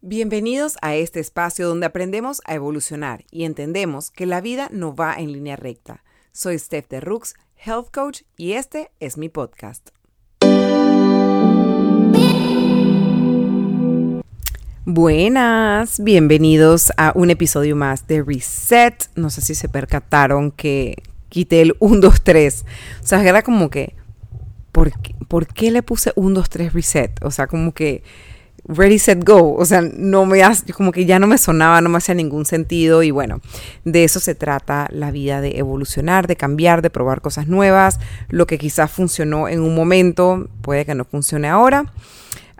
Bienvenidos a este espacio donde aprendemos a evolucionar y entendemos que la vida no va en línea recta. Soy Steph de Rooks, Health Coach, y este es mi podcast. Buenas, bienvenidos a un episodio más de Reset. No sé si se percataron que quité el 1, 2, 3. O sea, era como que, ¿por qué, ¿por qué le puse 1, 2, 3 Reset? O sea, como que ready, set, go. O sea, no me como que ya no me sonaba, no me hacía ningún sentido. Y bueno, de eso se trata la vida, de evolucionar, de cambiar, de probar cosas nuevas. Lo que quizás funcionó en un momento, puede que no funcione ahora.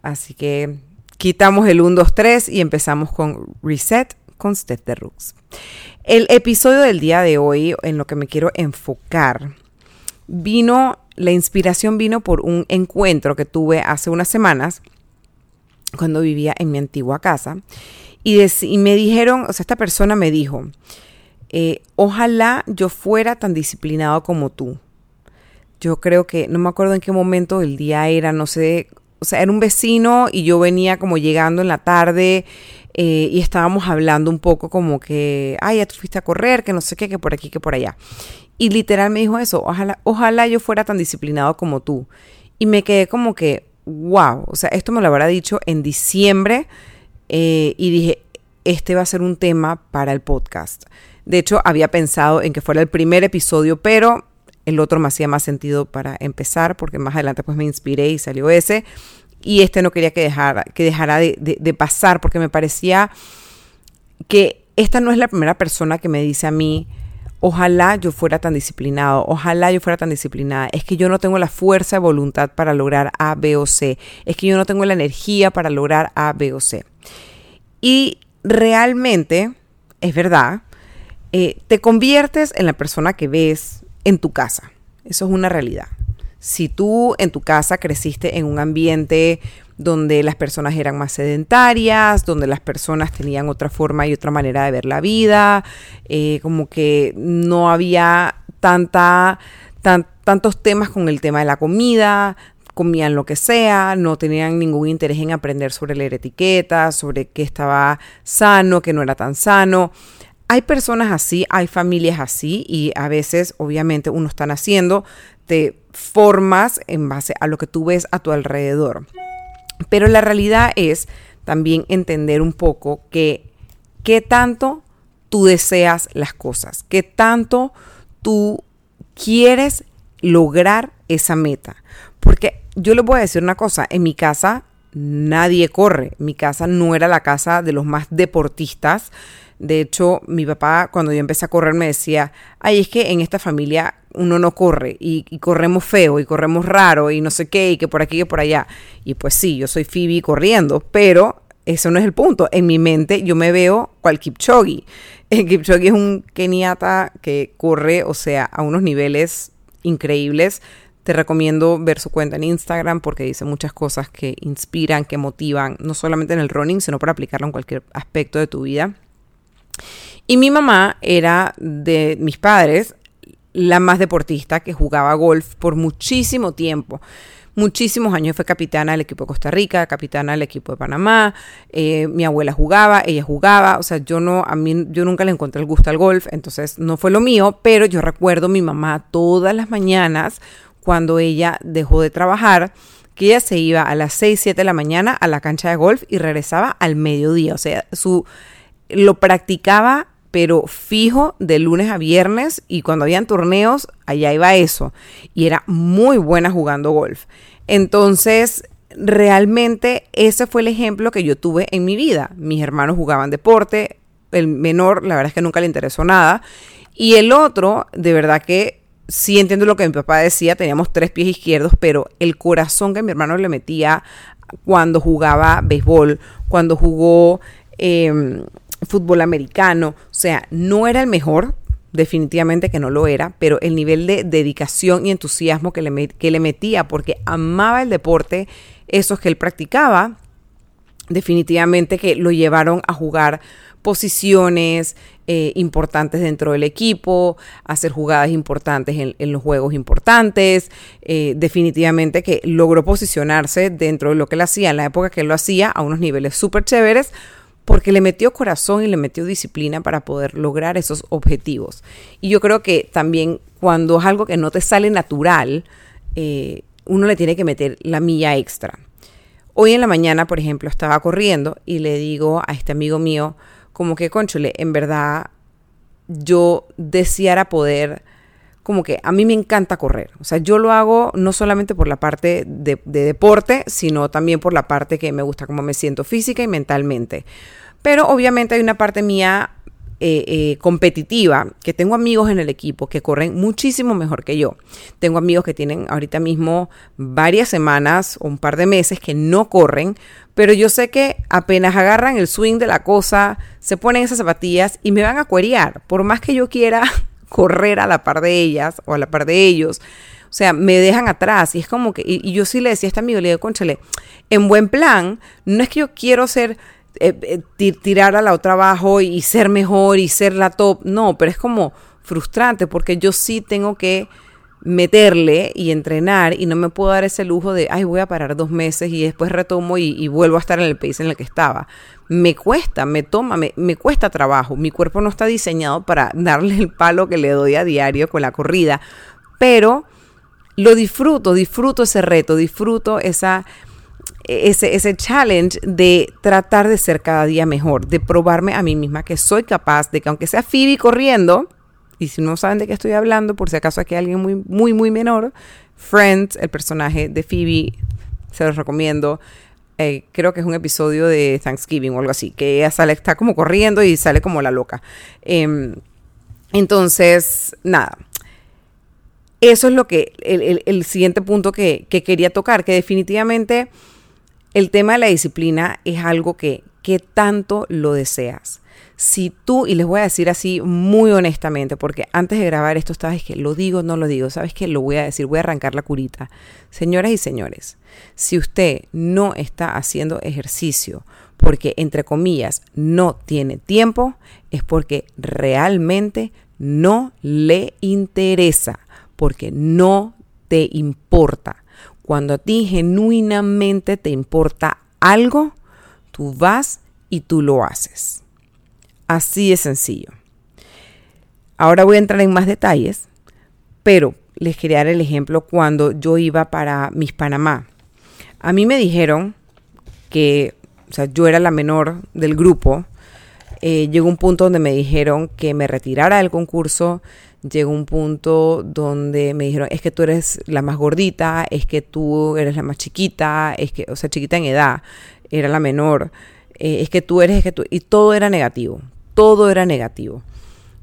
Así que quitamos el 1, 2, 3 y empezamos con reset con Steph de Rooks. El episodio del día de hoy, en lo que me quiero enfocar, vino, la inspiración vino por un encuentro que tuve hace unas semanas cuando vivía en mi antigua casa. Y, me dijeron, o sea, esta persona me dijo, eh, ojalá yo fuera tan disciplinado como tú. Yo creo que, no me acuerdo en qué momento del día era, no sé, o sea, era un vecino y yo venía como llegando en la tarde eh, y estábamos hablando un poco como que, ay, ya tú fuiste a correr, que no sé qué, que por aquí, que por allá. Y literal me dijo eso, ojalá, ojalá yo fuera tan disciplinado como tú. Y me quedé como que, wow, o sea, esto me lo habrá dicho en diciembre eh, y dije, este va a ser un tema para el podcast. De hecho, había pensado en que fuera el primer episodio, pero el otro me hacía más sentido para empezar, porque más adelante pues me inspiré y salió ese. Y este no quería que dejara, que dejara de pasar, porque me parecía que esta no es la primera persona que me dice a mí, Ojalá yo fuera tan disciplinado, ojalá yo fuera tan disciplinada. Es que yo no tengo la fuerza de voluntad para lograr A, B o C. Es que yo no tengo la energía para lograr A, B o C. Y realmente, es verdad, eh, te conviertes en la persona que ves en tu casa. Eso es una realidad. Si tú en tu casa creciste en un ambiente donde las personas eran más sedentarias, donde las personas tenían otra forma y otra manera de ver la vida, eh, como que no había tanta, tantos temas con el tema de la comida, comían lo que sea, no tenían ningún interés en aprender sobre leer etiquetas, sobre qué estaba sano, qué no era tan sano. Hay personas así, hay familias así y a veces obviamente uno está haciendo te formas en base a lo que tú ves a tu alrededor. Pero la realidad es también entender un poco que qué tanto tú deseas las cosas, qué tanto tú quieres lograr esa meta. Porque yo les voy a decir una cosa, en mi casa nadie corre, mi casa no era la casa de los más deportistas. De hecho, mi papá cuando yo empecé a correr me decía, ay, es que en esta familia uno no corre y, corremos feo y corremos raro y no sé qué y que por aquí y por allá. Y pues sí, yo soy Phoebe corriendo, pero eso no es el punto. En mi mente yo me veo cual Kipchoge. El Kipchoge es un keniata que corre, o sea, a unos niveles increíbles. Te recomiendo ver su cuenta en Instagram porque dice muchas cosas que inspiran, que motivan, no solamente en el running, sino para aplicarlo en cualquier aspecto de tu vida. Y mi mamá era de mis padres la más deportista que jugaba golf por muchísimo tiempo. Muchísimos años fue capitana del equipo de Costa Rica, capitana del equipo de Panamá. Eh, mi abuela jugaba, ella jugaba. O sea, yo no, a mí, yo nunca le encontré el gusto al golf, entonces no fue lo mío. Pero yo recuerdo a mi mamá todas las mañanas cuando ella dejó de trabajar que ella se iba a las 6, 7 de la mañana a la cancha de golf y regresaba al mediodía. O sea, su lo practicaba pero fijo de lunes a viernes y cuando habían torneos, allá iba eso. Y era muy buena jugando golf. Entonces, realmente ese fue el ejemplo que yo tuve en mi vida. Mis hermanos jugaban deporte, el menor, la verdad es que nunca le interesó nada. Y el otro, de verdad que sí entiendo lo que mi papá decía, teníamos tres pies izquierdos, pero el corazón que mi hermano le metía cuando jugaba béisbol, cuando jugó... Em, fútbol americano, o sea, no era el mejor, definitivamente que no lo era, pero el nivel de dedicación y entusiasmo que le, que le metía porque amaba el deporte, esos que él practicaba, definitivamente que lo llevaron a jugar posiciones eh, importantes dentro del equipo, hacer jugadas importantes en, los juegos importantes. Eh, definitivamente que logró posicionarse dentro de lo que él hacía en la época que él lo hacía a unos niveles súper chéveres porque le metió corazón y le metió disciplina para poder lograr esos objetivos. Y yo creo que también cuando es algo que no te sale natural, eh, uno le tiene que meter la milla extra. Hoy en la mañana, por ejemplo, estaba corriendo y le digo a este amigo mío, como que, conchole, en verdad yo deseara poder, como que a mí me encanta correr. O sea, yo lo hago no solamente por la parte de, de deporte, sino también por la parte que me gusta, como me siento física y mentalmente. Pero obviamente hay una parte mía eh, eh, competitiva, que tengo amigos en el equipo que corren muchísimo mejor que yo. Tengo amigos que tienen ahorita mismo varias semanas o un par de meses que no corren, pero yo sé que apenas agarran el swing de la cosa, se ponen esas zapatillas y me van a cuerear, por más que yo quiera correr a la par de ellas o a la par de ellos. O sea, me dejan atrás. Y es como que, y, yo sí le decía a este amigo, le digo, conchale, en buen plan, no es que yo quiero ser eh, eh, tirar a la otra abajo y ser mejor y ser la top. No, pero es como frustrante porque yo sí tengo que meterle y entrenar y no me puedo dar ese lujo de, ay, voy a parar dos meses y después retomo y, vuelvo a estar en el país en el que estaba. Me cuesta, me toma, me, me, cuesta trabajo. Mi cuerpo no está diseñado para darle el palo que le doy a diario con la corrida, pero lo disfruto, disfruto ese reto, disfruto esa ese, ese challenge de tratar de ser cada día mejor, de probarme a mí misma que soy capaz de que aunque sea Phoebe corriendo, y si no saben de qué estoy hablando, por si acaso aquí hay alguien muy, muy, muy menor, Friends, el personaje de Phoebe, se los recomiendo. Eh, creo que es un episodio de Thanksgiving o algo así, que ella sale, está como corriendo y sale como la loca. Em, entonces, nada. Eso es lo que, el, siguiente punto que, que quería tocar, que definitivamente el tema de la disciplina es algo que, que tanto lo deseas. Si tú, y les voy a decir así muy honestamente, porque antes de grabar esto sabes que lo digo, no lo digo, sabes que lo voy a decir, voy a arrancar la curita. Señoras y señores, si usted no está haciendo ejercicio porque, entre comillas, no tiene tiempo, es porque realmente no le interesa, porque no te importa. Cuando a ti genuinamente te importa algo, tú vas y tú lo haces. Así de sencillo. Ahora voy a entrar en más detalles, pero les quería dar el ejemplo cuando yo iba para Mis Panamá. A mí me dijeron que, o sea, yo era la menor del grupo. Eh, llegó un punto donde me dijeron que me retirara del concurso, llegó un punto donde me dijeron, es que tú eres la más gordita, es que tú eres la más chiquita, es que, o sea, chiquita en edad, era la menor, eh, es que tú eres, es que tú, y todo era negativo, todo era negativo.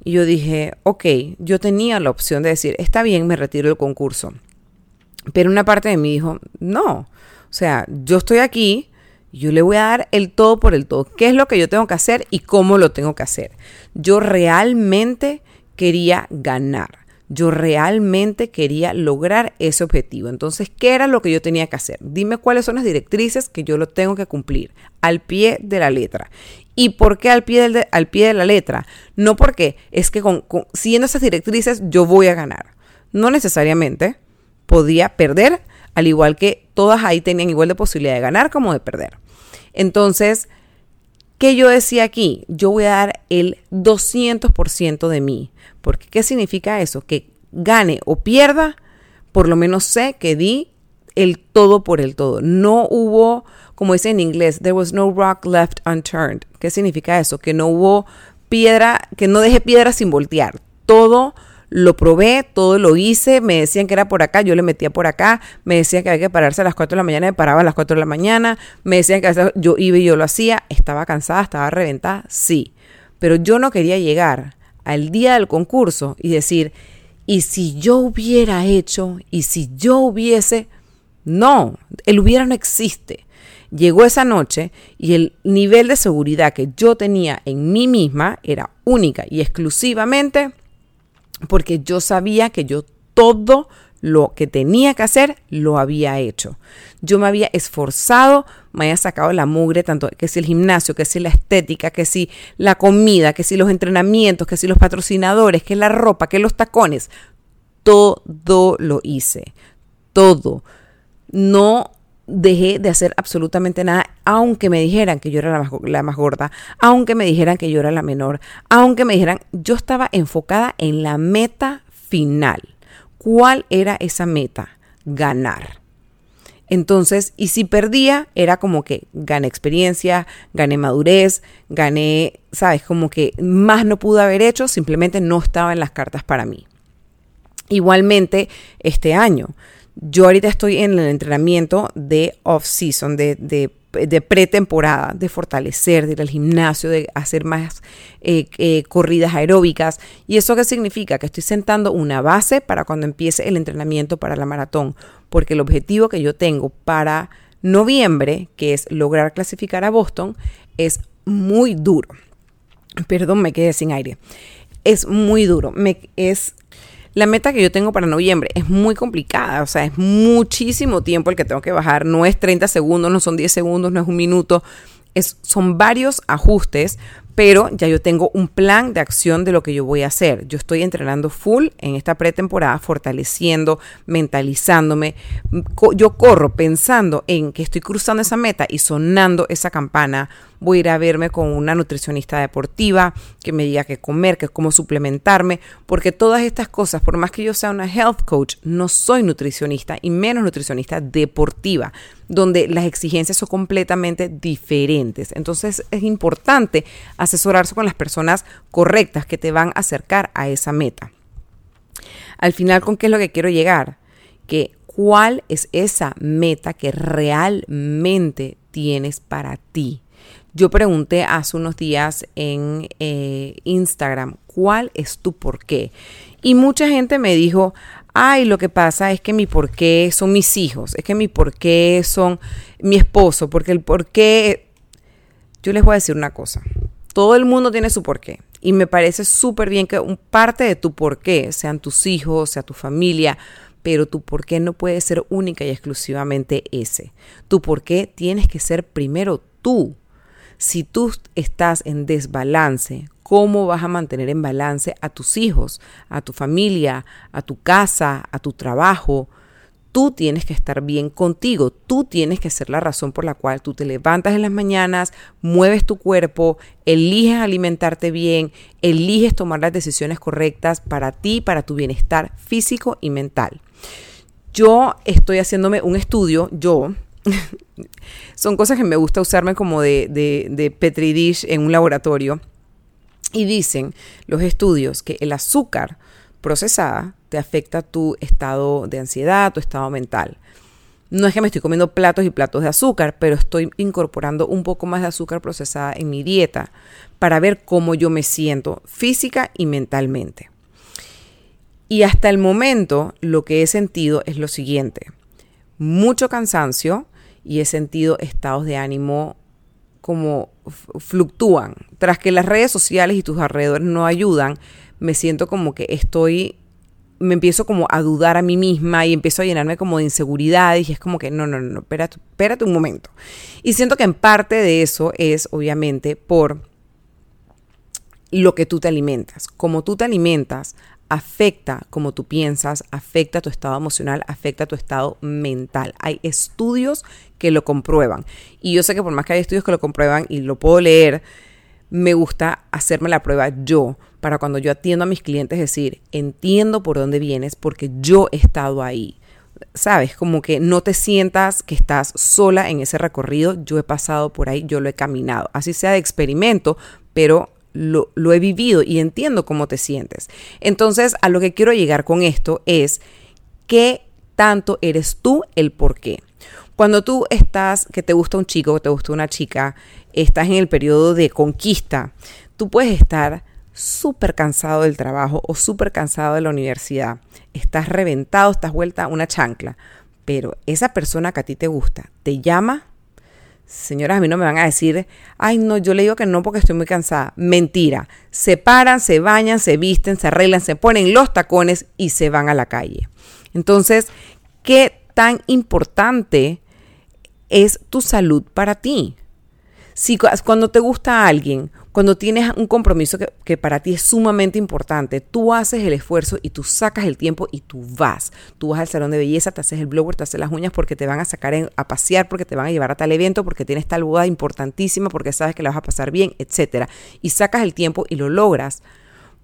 Y yo dije, ok, yo tenía la opción de decir, está bien, me retiro del concurso. Pero una parte de mí dijo, no, o sea, yo estoy aquí, yo le voy a dar el todo por el todo. ¿Qué es lo que yo tengo que hacer y cómo lo tengo que hacer? Yo realmente quería ganar. Yo realmente quería lograr ese objetivo. Entonces, ¿qué era lo que yo tenía que hacer? Dime cuáles son las directrices que yo lo tengo que cumplir al pie de la letra. ¿Y por qué al pie, de, al pie de la letra? No porque es que con, siguiendo esas directrices yo voy a ganar. No necesariamente podía perder, al igual que todas ahí tenían igual de posibilidad de ganar como de perder. Entonces, ¿qué yo decía aquí? Yo voy a dar el 200% de mí porque ¿qué significa eso? Que gane o pierda, por lo menos sé que di el todo por el todo. No hubo, como dice en inglés, there was no rock left unturned. ¿Qué significa eso? Que no hubo piedra, que no dejé piedra sin voltear. Todo lo probé, todo lo hice, me decían que era por acá, yo le metía por acá, me decían que había que pararse a las 4 de la mañana, me paraba a las 4 de la mañana, me decían que yo iba y yo lo hacía, estaba cansada, estaba reventada, sí, pero yo no quería llegar al día del concurso y decir, ¿y si yo hubiera hecho? ¿Y si yo hubiese? No, el hubiera no existe. Llegó esa noche y el nivel de seguridad que yo tenía en mí misma era única y exclusivamente porque yo sabía que yo todo lo que tenía que hacer, lo había hecho. Yo me había esforzado, me había sacado la mugre, tanto que si el gimnasio, que si la estética, que si la comida, que si los entrenamientos, que si los patrocinadores, que la ropa, que los tacones. Todo lo hice. Todo. No dejé de hacer absolutamente nada, aunque me dijeran que yo era la más, la más, gorda, aunque me dijeran que yo era la menor, aunque me dijeran, yo estaba enfocada en la meta final. ¿Cuál era esa meta? Ganar. Entonces, y si perdía, era como que gané experiencia, gané madurez, gané, sabes, como que más no pude haber hecho, simplemente no estaba en las cartas para mí. Igualmente, este año, yo ahorita estoy en el entrenamiento de off-season, de, de, pretemporada, de fortalecer, de ir al gimnasio, de hacer más eh, eh, corridas aeróbicas. ¿Y eso qué significa? Que estoy sentando una base para cuando empiece el entrenamiento para la maratón. Porque el objetivo que yo tengo para noviembre, que es lograr clasificar a Boston, es muy duro. Perdón, me quedé sin aire. Es muy duro. Me, es la meta que yo tengo para noviembre es muy complicada, o sea, es muchísimo tiempo el que tengo que bajar, no es 30 segundos, no son 10 segundos, no es un minuto, es, son varios ajustes pero ya yo tengo un plan de acción de lo que yo voy a hacer. Yo estoy entrenando full en esta pretemporada, fortaleciendo, mentalizándome. Yo corro pensando en que estoy cruzando esa meta y sonando esa campana. Voy a ir a verme con una nutricionista deportiva que me diga qué comer, qué cómo suplementarme, porque todas estas cosas, por más que yo sea una health coach, no soy nutricionista y menos nutricionista deportiva donde las exigencias son completamente diferentes. Entonces es importante asesorarse con las personas correctas que te van a acercar a esa meta. Al final, ¿con qué es lo que quiero llegar? Que cuál es esa meta que realmente tienes para ti. Yo pregunté hace unos días en eh, Instagram, ¿cuál es tu por qué? Y mucha gente me dijo, ay, lo que pasa es que mi por qué son mis hijos, es que mi por qué son mi esposo, porque el por qué, yo les voy a decir una cosa, todo el mundo tiene su por qué y me parece súper bien que un parte de tu por qué sean tus hijos, sea tu familia, pero tu por qué no puede ser única y exclusivamente ese. Tu por qué tienes que ser primero tú. Si tú estás en desbalance cómo vas a mantener en balance a tus hijos, a tu familia, a tu casa, a tu trabajo. Tú tienes que estar bien contigo, tú tienes que ser la razón por la cual tú te levantas en las mañanas, mueves tu cuerpo, eliges alimentarte bien, eliges tomar las decisiones correctas para ti, para tu bienestar físico y mental. Yo estoy haciéndome un estudio, yo, son cosas que me gusta usarme como de, de, de Petri dish en un laboratorio y dicen los estudios que el azúcar procesada te afecta tu estado de ansiedad, tu estado mental. No es que me estoy comiendo platos y platos de azúcar, pero estoy incorporando un poco más de azúcar procesada en mi dieta para ver cómo yo me siento física y mentalmente. Y hasta el momento lo que he sentido es lo siguiente. Mucho cansancio y he sentido estados de ánimo como fluctúan. Tras que las redes sociales y tus alrededores no ayudan, me siento como que estoy, me empiezo como a dudar a mí misma y empiezo a llenarme como de inseguridad y es como que no, no, no, espérate, espérate un momento. Y siento que en parte de eso es obviamente por lo que tú te alimentas. Como tú te alimentas, afecta como tú piensas, afecta tu estado emocional, afecta tu estado mental. Hay estudios que lo comprueban. Y yo sé que por más que hay estudios que lo comprueban y lo puedo leer, me gusta hacerme la prueba yo para cuando yo atiendo a mis clientes decir, entiendo por dónde vienes porque yo he estado ahí. ¿Sabes? Como que no te sientas que estás sola en ese recorrido. Yo he pasado por ahí, yo lo he caminado. Así sea de experimento, pero lo, he vivido y entiendo cómo te sientes. Entonces, a lo que quiero llegar con esto es qué tanto eres tú el por qué. Cuando tú estás, que te gusta un chico, que te gusta una chica, estás en el periodo de conquista, tú puedes estar súper cansado del trabajo o súper cansado de la universidad. Estás reventado, estás vuelta a una chancla. Pero esa persona que a ti te gusta te llama Señoras, a mí no me van a decir, ay, no, yo le digo que no porque estoy muy cansada. Mentira. Se paran, se bañan, se visten, se arreglan, se ponen los tacones y se van a la calle. Entonces, ¿qué tan importante es tu salud para ti? Si cuando te gusta alguien, cuando tienes un compromiso que, para ti es sumamente importante, tú haces el esfuerzo y tú sacas el tiempo y tú vas. Tú vas al salón de belleza, te haces el blower, te haces las uñas porque te van a sacar a pasear, porque te van a llevar a tal evento, porque tienes tal boda importantísima, porque sabes que la vas a pasar bien, etc. Y sacas el tiempo y lo logras.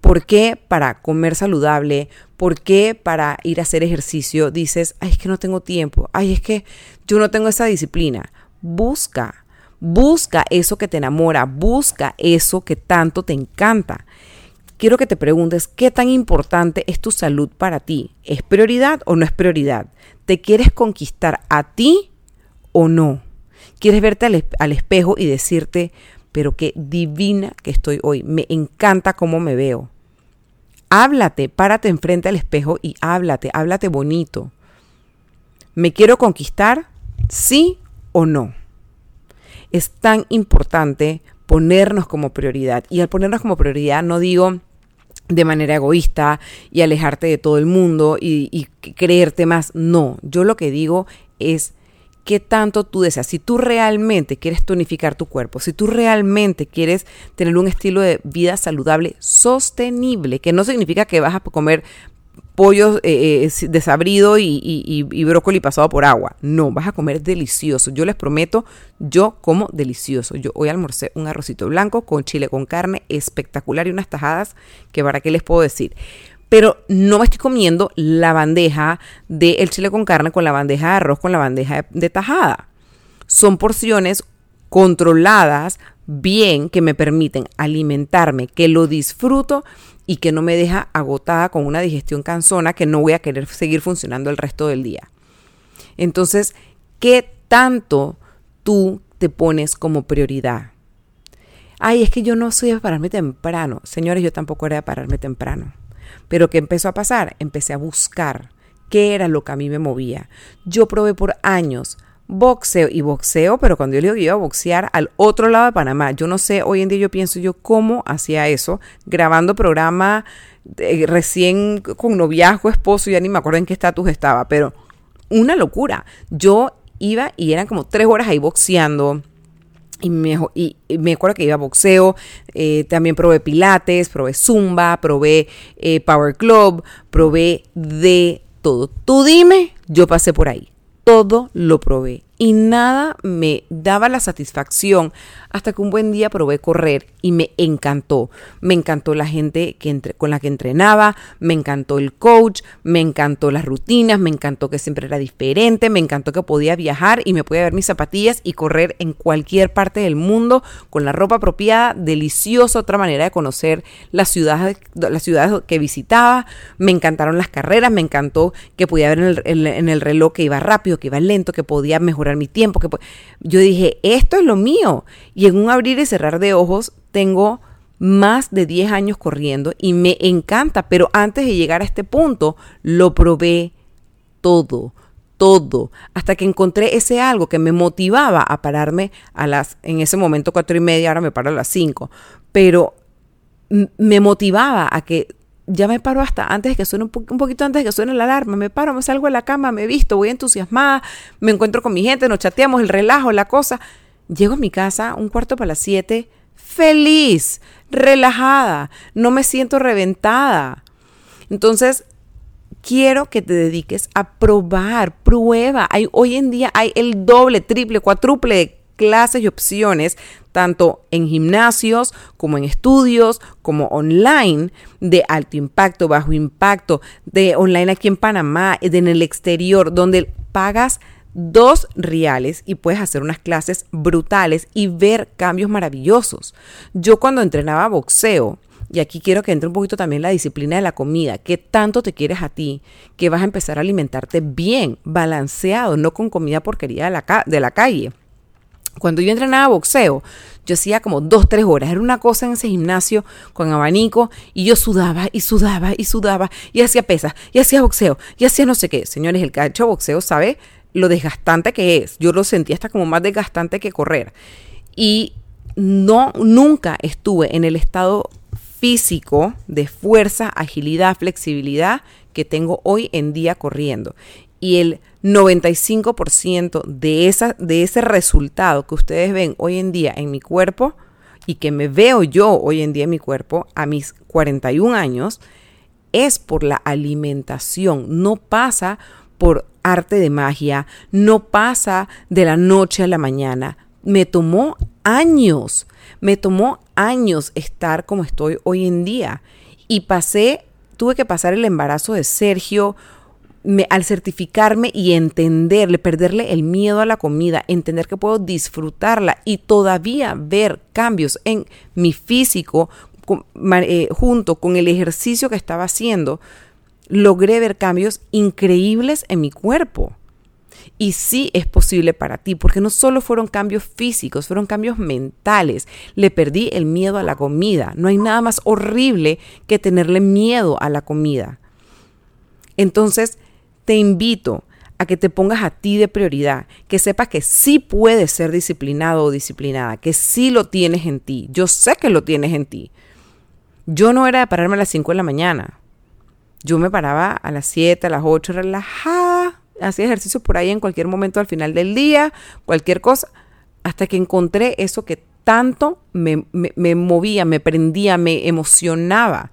¿Por qué para comer saludable? ¿Por qué para ir a hacer ejercicio dices, ay, es que no tengo tiempo? Ay, es que yo no tengo esa disciplina. Busca, Busca eso que te enamora, busca eso que tanto te encanta. Quiero que te preguntes qué tan importante es tu salud para ti. ¿Es prioridad o no es prioridad? ¿Te quieres conquistar a ti o no? ¿Quieres verte al, espejo y decirte, pero qué divina que estoy hoy? Me encanta cómo me veo. Háblate, párate enfrente al espejo y háblate, háblate bonito. ¿Me quiero conquistar? ¿Sí o no? es tan importante ponernos como prioridad. Y al ponernos como prioridad no digo de manera egoísta y alejarte de todo el mundo y, creerte más. No, yo lo que digo es qué tanto tú deseas. Si tú realmente quieres tonificar tu cuerpo, si tú realmente quieres tener un estilo de vida saludable, sostenible, que no significa que vas a comer pollo eh, eh desabrido y, brócoli pasado por agua. No, vas a comer delicioso. Yo les prometo, yo como delicioso. Yo hoy almorcé un arrocito blanco con chile con carne espectacular y unas tajadas que para qué les puedo decir. Pero no estoy comiendo la bandeja del chile con carne con la bandeja de arroz con la bandeja de tajada. Son porciones controladas bien que me permiten alimentarme, que lo disfruto y que no me deja agotada con una digestión cansona que no voy a querer seguir funcionando el resto del día. Entonces, ¿qué tanto tú te pones como prioridad? Ay, es que yo no soy de pararme temprano. Señores, yo tampoco era de pararme temprano. Pero ¿qué empezó a pasar? Empecé a buscar qué era lo que a mí me movía. Yo probé por años boxeo y boxeo, pero cuando yo le digo que iba a boxear al otro lado de Panamá, yo no sé, hoy en día yo pienso yo cómo hacía eso, grabando programa eh, recién con noviazgo, esposo, ya ni me acuerdo en qué estatus estaba, pero una locura. Yo iba y eran como tres horas ahí boxeando. Y me, y, me acuerdo que iba a boxeo, eh, también probé pilates, probé zumba, probé eh, power club, probé de todo. Tú dime, yo pasé por ahí todo lo probé y nada me daba la satisfacción hasta que un buen día probé correr y me encantó. Me encantó la gente que con la que entrenaba, me encantó el coach, me encantó las rutinas, me encantó que siempre era diferente, me encantó que podía viajar y me podía ver mis zapatillas y correr en cualquier parte del mundo con la ropa apropiada, deliciosa, otra manera de conocer las ciudades, las ciudades que visitaba. Me encantaron las carreras, me encantó que podía ver en el, en el reloj que iba rápido, que iba lento, que podía mejorar mi tiempo. Que yo dije, esto es lo mío. Y en un abrir y cerrar de ojos tengo más de 10 años corriendo y me encanta, pero antes de llegar a este punto lo probé todo, todo, hasta que encontré ese algo que me motivaba a pararme a las, en ese momento cuatro y media, ahora me paro a las 5, pero me motivaba a que ya me paro hasta antes de que suene un, poquito antes de que suene la alarma, me paro, me salgo de la cama, me visto, voy entusiasmada, me encuentro con mi gente, nos chateamos, el relajo, la cosa. Llego a mi casa un cuarto para las siete, feliz, relajada, no me siento reventada. Entonces, quiero que te dediques a probar, prueba. Hay, hoy en día hay el doble, triple, cuádruple clases y opciones, tanto en gimnasios como en estudios, como online, de alto impacto, bajo impacto, de online aquí en Panamá, de en el exterior, donde pagas dos reales y puedes hacer unas clases brutales y ver cambios maravillosos. Yo cuando entrenaba boxeo, y aquí quiero que entre un poquito también la disciplina de la comida, que tanto te quieres a ti, que vas a empezar a alimentarte bien, balanceado, no con comida porquería de la, de la calle. Cuando yo entrenaba boxeo, yo hacía como dos, tres horas. Era una cosa en ese gimnasio con abanico y yo sudaba y sudaba y sudaba y hacía pesas y hacía boxeo y hacía no sé qué. Señores, el hecho boxeo sabe lo desgastante que es. Yo lo sentí hasta como más desgastante que correr. Y no, nunca estuve en el estado físico de fuerza, agilidad, flexibilidad que tengo hoy en día corriendo. Y el 95% de, esa, de ese resultado que ustedes ven hoy en día en mi cuerpo y que me veo yo hoy en día en mi cuerpo a mis 41 años, es por la alimentación. No pasa por arte de magia, no pasa de la noche a la mañana. Me tomó años, me tomó años estar como estoy hoy en día. Y pasé, tuve que pasar el embarazo de Sergio, al certificarme y entenderle, perderle el miedo a la comida, entender que puedo disfrutarla y todavía ver cambios en mi físico eh, junto con el ejercicio que estaba haciendo, logré ver cambios increíbles en mi cuerpo. Y sí es posible para ti, porque no solo fueron cambios físicos, fueron cambios mentales. Le perdí el miedo a la comida. No hay nada más horrible que tenerle miedo a la comida. Entonces, te invito a que te pongas a ti de prioridad, que sepas que sí puedes ser disciplinado o disciplinada, que sí lo tienes en ti. Yo sé que lo tienes en ti. Yo no era de pararme a las 5 de la mañana. Yo me paraba a las 7, a las 8, relajada, hacía ejercicio por ahí en cualquier momento al final del día, cualquier cosa, hasta que encontré eso que tanto me, me movía, me prendía, me emocionaba.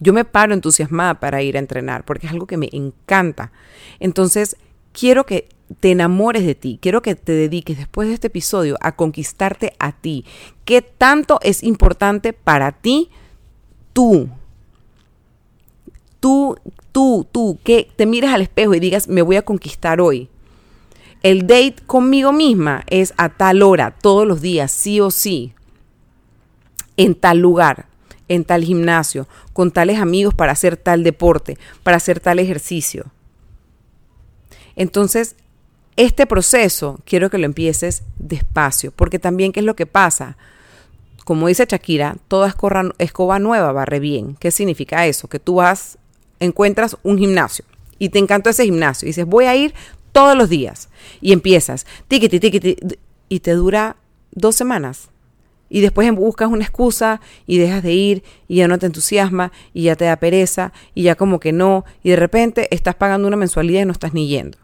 Yo me paro entusiasmada para ir a entrenar porque es algo que me encanta. Entonces, quiero que te enamores de ti, quiero que te dediques después de este episodio a conquistarte a ti. ¿Qué tanto es importante para ti tú? Tú, tú, tú, que te mires al espejo y digas, me voy a conquistar hoy. El date conmigo misma es a tal hora, todos los días, sí o sí, en tal lugar en tal gimnasio, con tales amigos para hacer tal deporte, para hacer tal ejercicio. Entonces, este proceso quiero que lo empieces despacio, porque también, ¿qué es lo que pasa? Como dice Shakira, toda escoba nueva barre bien. ¿Qué significa eso? Que tú vas, encuentras un gimnasio y te encantó ese gimnasio y dices, voy a ir todos los días. Y empiezas, tiquiti, tiquiti, y te dura dos semanas y después buscas una excusa y dejas de ir y ya no te entusiasma y ya te da pereza y ya como que no y de repente estás pagando una mensualidad y no estás ni yendo.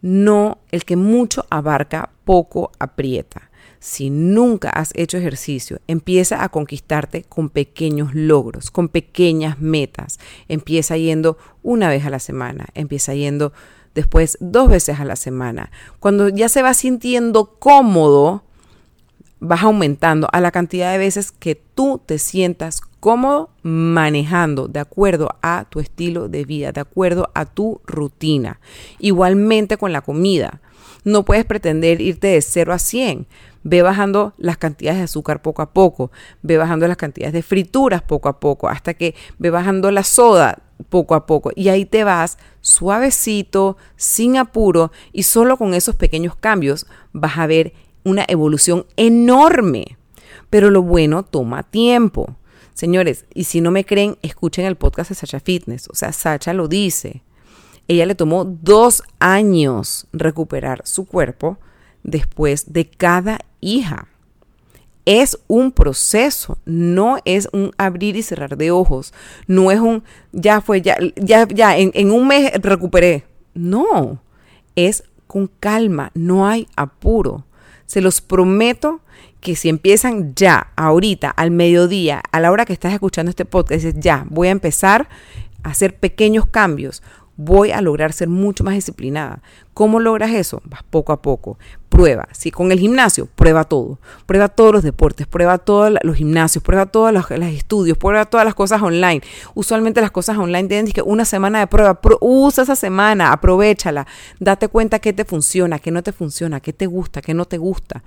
No, el que mucho abarca, poco aprieta. Si nunca has hecho ejercicio, empieza a conquistarte con pequeños logros, con pequeñas metas. Empieza yendo una vez a la semana, empieza yendo después dos veces a la semana. Cuando ya se va sintiendo cómodo, vas aumentando a la cantidad de veces que tú te sientas cómodo manejando de acuerdo a tu estilo de vida, de acuerdo a tu rutina. Igualmente con la comida. No puedes pretender irte de 0 a 100. Ve bajando las cantidades de azúcar poco a poco, ve bajando las cantidades de frituras poco a poco, hasta que ve bajando la soda poco a poco. Y ahí te vas suavecito, sin apuro, y solo con esos pequeños cambios vas a ver una evolución enorme. Pero lo bueno toma tiempo. Señores, y si no me creen, escuchen el podcast de Sacha Fitness. O sea, Sacha lo dice. Ella le tomó dos años recuperar su cuerpo después de cada hija. Es un proceso, no es un abrir y cerrar de ojos, no es un, ya fue, ya, ya, ya, en, en un mes recuperé. No, es con calma, no hay apuro. Se los prometo que si empiezan ya, ahorita, al mediodía, a la hora que estás escuchando este podcast, ya, voy a empezar a hacer pequeños cambios, voy a lograr ser mucho más disciplinada. ¿Cómo logras eso? Vas poco a poco. Prueba. Si con el gimnasio, prueba todo. Prueba todos los deportes, prueba todos los gimnasios, prueba todos los, estudios, prueba todas las cosas online. Usualmente las cosas online tienen que una semana de prueba. usa esa semana, aprovechala. Date cuenta qué te funciona, qué no te funciona, qué te gusta, qué no te gusta.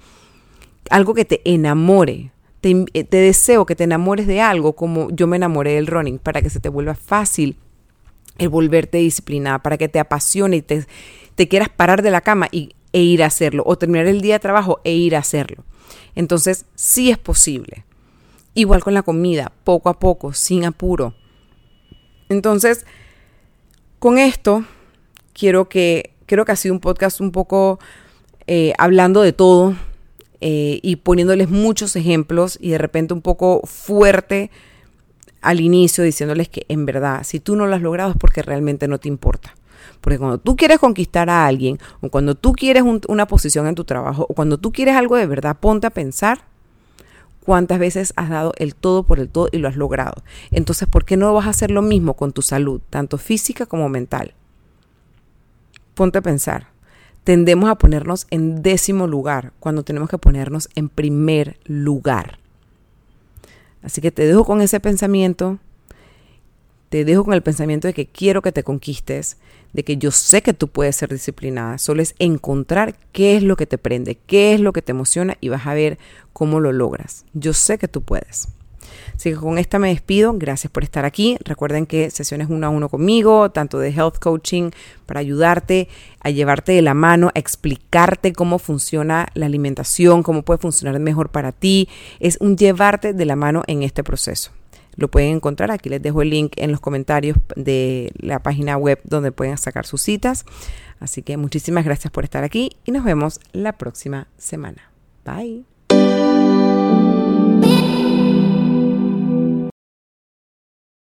Algo que te enamore. Te, eh, te deseo que te enamores de algo como yo me enamoré del running para que se te vuelva fácil el volverte disciplinada, para que te apasione y te, quieras parar de la cama y, e ir a hacerlo, o terminar el día de trabajo e ir a hacerlo. Entonces, sí es posible. Igual con la comida, poco a poco, sin apuro. Entonces, con esto, quiero que, creo que ha sido un podcast un poco eh, hablando de todo eh, y poniéndoles muchos ejemplos y de repente un poco fuerte al inicio diciéndoles que en verdad, si tú no lo has logrado es porque realmente no te importa. Porque cuando tú quieres conquistar a alguien, o cuando tú quieres una posición en tu trabajo, o cuando tú quieres algo de verdad, ponte a pensar cuántas veces has dado el todo por el todo y lo has logrado. Entonces, ¿por qué no vas a hacer lo mismo con tu salud, tanto física como mental? Ponte a pensar. Tendemos a ponernos en décimo lugar cuando tenemos que ponernos en primer lugar. Así que te dejo con ese pensamiento, te dejo con el pensamiento de que quiero que te conquistes, de que yo sé que tú puedes ser disciplinada. Solo es encontrar qué es lo que te prende, qué es lo que te emociona y vas a ver cómo lo logras. Yo sé que tú puedes. Así que con esta me despido. Gracias por estar aquí. Recuerden que sesiones uno a uno conmigo, tanto de health coaching, para ayudarte a llevarte de la mano, a explicarte cómo funciona la alimentación, cómo puede funcionar mejor para ti. Es un llevarte de la mano en este proceso. Lo pueden encontrar, aquí les dejo el link en los comentarios de la página web donde pueden sacar sus citas. Así que muchísimas gracias por estar aquí y nos vemos la próxima semana. Bye.